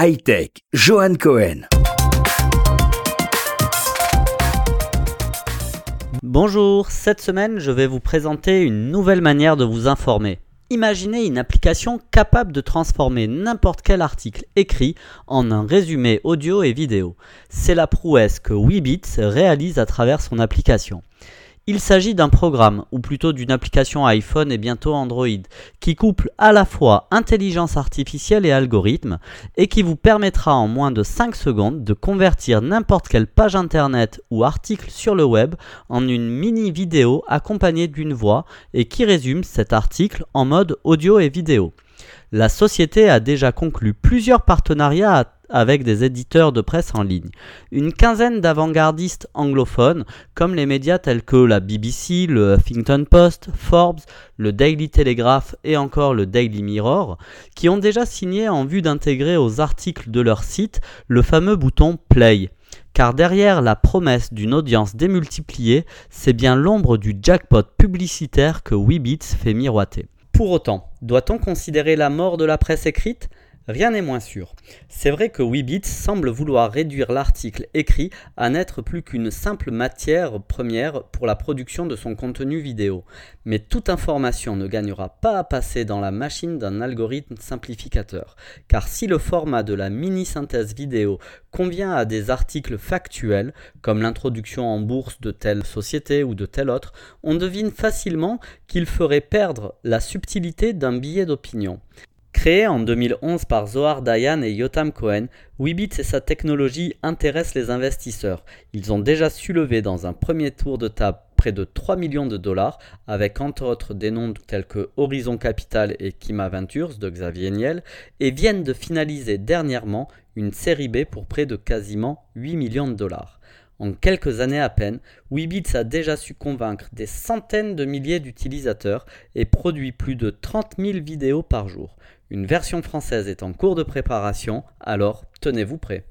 Hightech, Johan Cohen. Bonjour, cette semaine je vais vous présenter une nouvelle manière de vous informer. Imaginez une application capable de transformer n'importe quel article écrit en un résumé audio et vidéo. C'est la prouesse que Weebits réalise à travers son application. Il s'agit d'un programme, ou plutôt d'une application iPhone et bientôt Android, qui couple à la fois intelligence artificielle et algorithme, et qui vous permettra en moins de 5 secondes de convertir n'importe quelle page internet ou article sur le web en une mini vidéo accompagnée d'une voix et qui résume cet article en mode audio et vidéo. La société a déjà conclu plusieurs partenariats avec des éditeurs de presse en ligne. Une quinzaine d'avant-gardistes anglophones, comme les médias tels que la BBC, le Huffington Post, Forbes, le Daily Telegraph et encore le Daily Mirror, qui ont déjà signé en vue d'intégrer aux articles de leur site le fameux bouton Play. Car derrière la promesse d'une audience démultipliée, c'est bien l'ombre du jackpot publicitaire que Weebits fait miroiter. Pour autant, doit-on considérer la mort de la presse écrite? Rien n'est moins sûr. C'est vrai que Weebit semble vouloir réduire l'article écrit à n'être plus qu'une simple matière première pour la production de son contenu vidéo. Mais toute information ne gagnera pas à passer dans la machine d'un algorithme simplificateur. Car si le format de la mini-synthèse vidéo convient à des articles factuels, comme l'introduction en bourse de telle société ou de telle autre, on devine facilement qu'il ferait perdre la subtilité d'un billet d'opinion. Créé en 2011 par Zohar Dayan et Yotam Cohen, Weebits et sa technologie intéressent les investisseurs. Ils ont déjà su lever dans un premier tour de table près de 3 millions de dollars, avec entre autres des noms tels que Horizon Capital et Kima Ventures de Xavier Niel, et viennent de finaliser dernièrement une série B pour près de quasiment 8 millions de dollars. En quelques années à peine, Weebits a déjà su convaincre des centaines de milliers d'utilisateurs et produit plus de 30 000 vidéos par jour. Une version française est en cours de préparation, alors tenez-vous prêts.